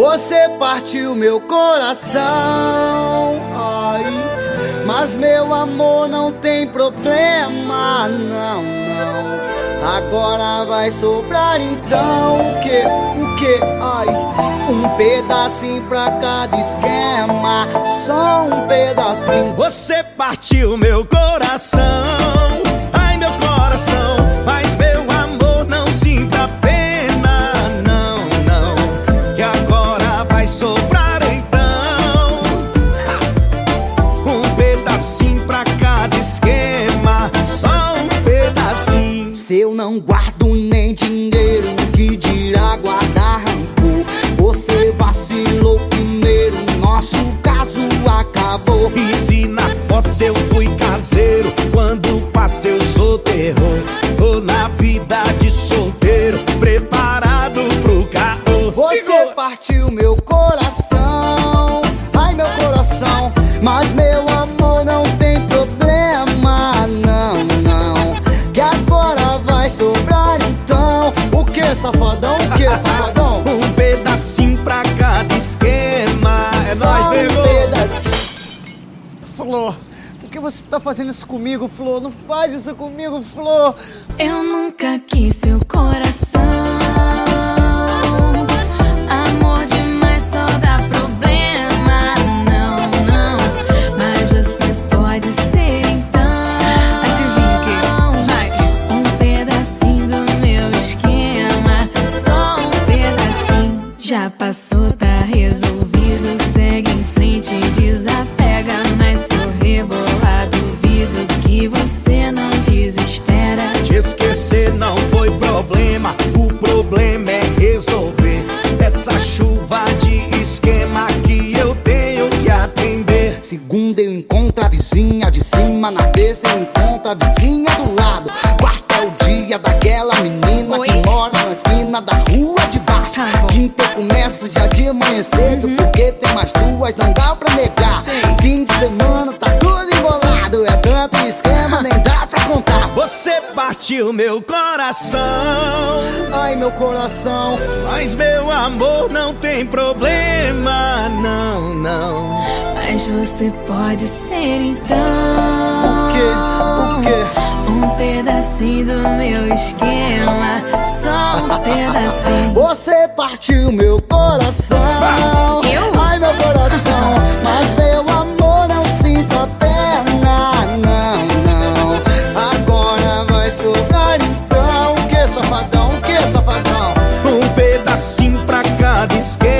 Você partiu meu coração. Ai, mas meu amor não tem problema, não, não. Agora vai sobrar então o que? O que? Ai, um pedacinho pra cada esquema, só um pedacinho. Você partiu meu coração. Se eu não guardo nem dinheiro, que dirá guardar rancor? Você vacilou primeiro, nosso caso acabou. E se na fossa eu fui caseiro, quando passei eu sou terror. Tô na vida de solteiro, preparado pro caô. Você Segura. partiu meu coração, ai meu coração, mas meu safadão? O que, safadão? um pedacinho pra cada esquema É nóis, um pedacinho Flor, por que você tá fazendo isso comigo, Flor? Não faz isso comigo, Flor! Eu nunca quis seu coração passou, tá resolvido. Segue em frente, desapega. Mas se eu rebolar, duvido que você não desespera. Te esquecer não foi problema. O problema é resolver essa chuva de esquema que eu tenho que atender. Segunda eu encontro a vizinha de cima, na terça eu encontro a vizinha do lado. Quarta é o dia daquela menina Oi? que mora na esquina da rua de baixo. Tá Quinta eu começo já de manhã cedo, uhum. porque tem mais duas, não dá pra negar. Sim. Fim de semana tá tudo embolado, é tanto esquema, nem dá pra contar. Você partiu meu coração, ai meu coração. Mas meu amor não tem problema, não, não. Mas você pode ser então. O quê? O quê? Um pedacinho do meu esquema, só um pedacinho. Você o meu coração. Eu? Ai, meu coração, mas meu amor não sinta pena, não, não. Agora vai sugar então, que safadão, que safadão. Um pedacinho pra cada esquerda.